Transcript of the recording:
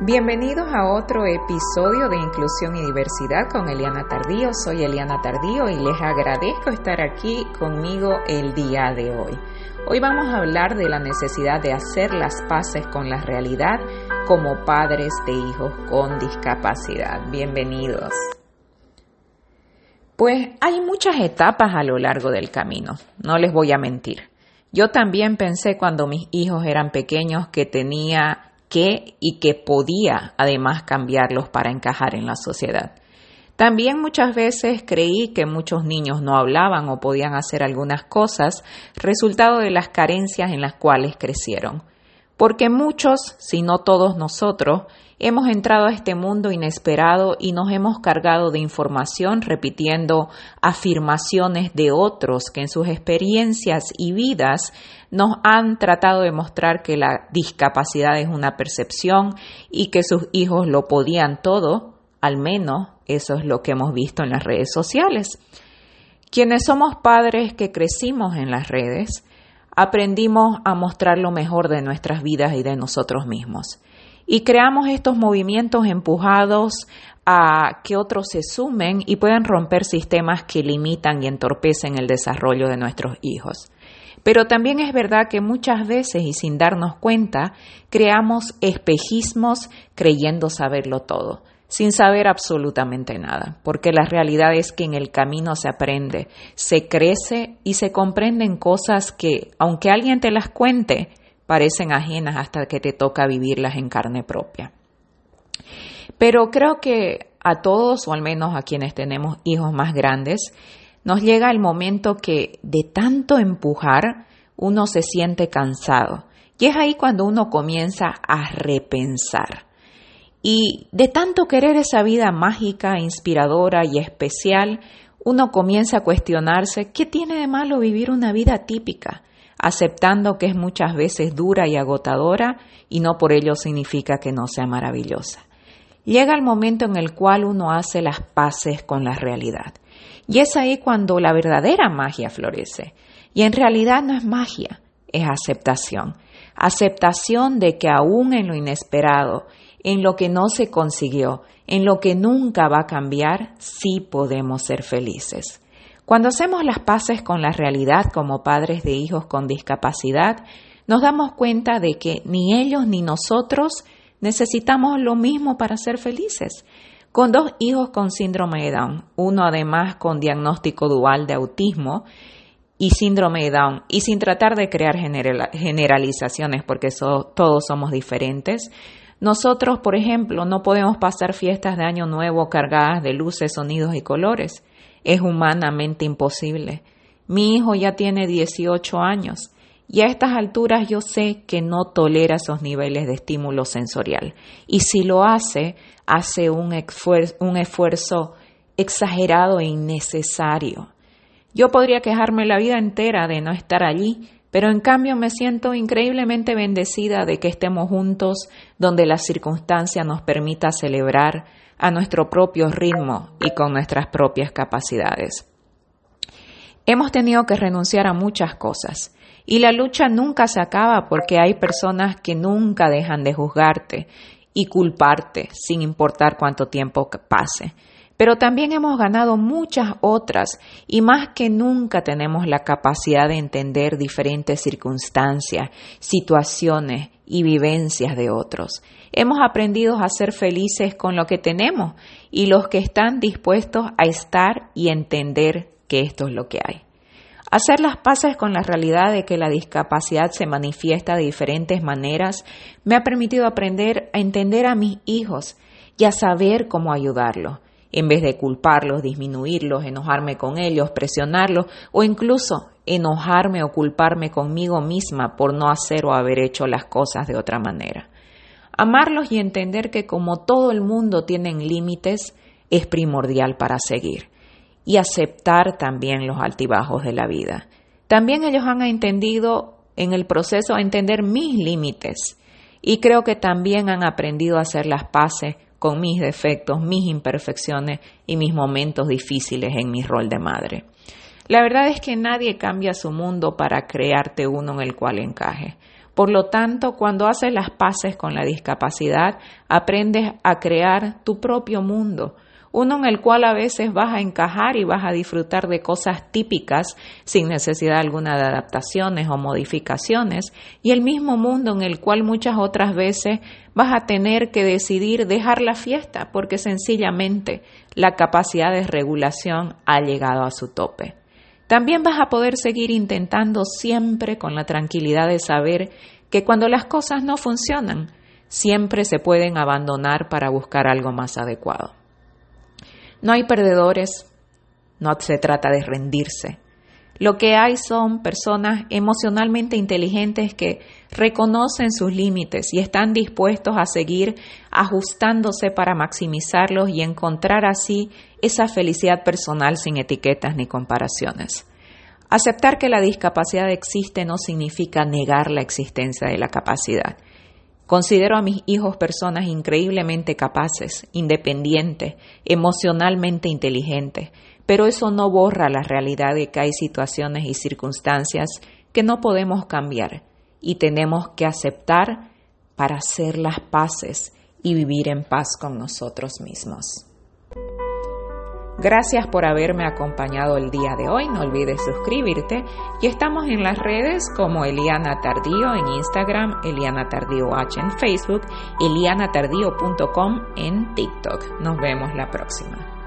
Bienvenidos a otro episodio de Inclusión y Diversidad con Eliana Tardío. Soy Eliana Tardío y les agradezco estar aquí conmigo el día de hoy. Hoy vamos a hablar de la necesidad de hacer las paces con la realidad como padres de hijos con discapacidad. Bienvenidos. Pues hay muchas etapas a lo largo del camino, no les voy a mentir. Yo también pensé cuando mis hijos eran pequeños que tenía que y que podía además cambiarlos para encajar en la sociedad. También muchas veces creí que muchos niños no hablaban o podían hacer algunas cosas, resultado de las carencias en las cuales crecieron. Porque muchos, si no todos nosotros, Hemos entrado a este mundo inesperado y nos hemos cargado de información repitiendo afirmaciones de otros que en sus experiencias y vidas nos han tratado de mostrar que la discapacidad es una percepción y que sus hijos lo podían todo, al menos eso es lo que hemos visto en las redes sociales. Quienes somos padres que crecimos en las redes, aprendimos a mostrar lo mejor de nuestras vidas y de nosotros mismos y creamos estos movimientos empujados a que otros se sumen y puedan romper sistemas que limitan y entorpecen el desarrollo de nuestros hijos. Pero también es verdad que muchas veces y sin darnos cuenta creamos espejismos creyendo saberlo todo, sin saber absolutamente nada, porque la realidad es que en el camino se aprende, se crece y se comprenden cosas que, aunque alguien te las cuente, parecen ajenas hasta que te toca vivirlas en carne propia. Pero creo que a todos, o al menos a quienes tenemos hijos más grandes, nos llega el momento que de tanto empujar uno se siente cansado. Y es ahí cuando uno comienza a repensar. Y de tanto querer esa vida mágica, inspiradora y especial, uno comienza a cuestionarse qué tiene de malo vivir una vida típica, aceptando que es muchas veces dura y agotadora y no por ello significa que no sea maravillosa. Llega el momento en el cual uno hace las paces con la realidad. Y es ahí cuando la verdadera magia florece. Y en realidad no es magia, es aceptación. Aceptación de que aún en lo inesperado, en lo que no se consiguió, en lo que nunca va a cambiar, sí podemos ser felices. Cuando hacemos las paces con la realidad como padres de hijos con discapacidad, nos damos cuenta de que ni ellos ni nosotros necesitamos lo mismo para ser felices. Con dos hijos con síndrome de Down, uno además con diagnóstico dual de autismo y síndrome de Down, y sin tratar de crear generalizaciones porque todos somos diferentes, nosotros, por ejemplo, no podemos pasar fiestas de Año Nuevo cargadas de luces, sonidos y colores es humanamente imposible. Mi hijo ya tiene 18 años y a estas alturas yo sé que no tolera esos niveles de estímulo sensorial. Y si lo hace, hace un, un esfuerzo exagerado e innecesario. Yo podría quejarme la vida entera de no estar allí, pero en cambio me siento increíblemente bendecida de que estemos juntos donde la circunstancia nos permita celebrar a nuestro propio ritmo y con nuestras propias capacidades. Hemos tenido que renunciar a muchas cosas y la lucha nunca se acaba porque hay personas que nunca dejan de juzgarte y culparte sin importar cuánto tiempo pase. Pero también hemos ganado muchas otras y más que nunca tenemos la capacidad de entender diferentes circunstancias, situaciones y vivencias de otros. Hemos aprendido a ser felices con lo que tenemos y los que están dispuestos a estar y entender que esto es lo que hay. Hacer las paces con la realidad de que la discapacidad se manifiesta de diferentes maneras me ha permitido aprender a entender a mis hijos y a saber cómo ayudarlos, en vez de culparlos, disminuirlos, enojarme con ellos, presionarlos o incluso enojarme o culparme conmigo misma por no hacer o haber hecho las cosas de otra manera. Amarlos y entender que como todo el mundo tienen límites es primordial para seguir. Y aceptar también los altibajos de la vida. También ellos han entendido en el proceso a entender mis límites y creo que también han aprendido a hacer las paces con mis defectos, mis imperfecciones y mis momentos difíciles en mi rol de madre. La verdad es que nadie cambia su mundo para crearte uno en el cual encaje Por lo tanto, cuando haces las paces con la discapacidad, aprendes a crear tu propio mundo, uno en el cual a veces vas a encajar y vas a disfrutar de cosas típicas sin necesidad alguna de adaptaciones o modificaciones, y el mismo mundo en el cual muchas otras veces vas a tener que decidir dejar la fiesta porque sencillamente la capacidad de regulación ha llegado a su tope. También vas a poder seguir intentando siempre con la tranquilidad de saber que cuando las cosas no funcionan, siempre se pueden abandonar para buscar algo más adecuado. No hay perdedores, no se trata de rendirse. Lo que hay son personas emocionalmente inteligentes que reconocen sus límites y están dispuestos a seguir ajustándose para maximizarlos y encontrar así esa felicidad personal sin etiquetas ni comparaciones. Aceptar que la discapacidad existe no significa negar la existencia de la capacidad. Considero a mis hijos personas increíblemente capaces, independientes, emocionalmente inteligentes, pero eso no borra la realidad de que hay situaciones y circunstancias que no podemos cambiar y tenemos que aceptar para hacer las paces y vivir en paz con nosotros mismos. Gracias por haberme acompañado el día de hoy. No olvides suscribirte. Y estamos en las redes como Eliana Tardío en Instagram, Eliana Tardío H en Facebook, elianatardío.com en TikTok. Nos vemos la próxima.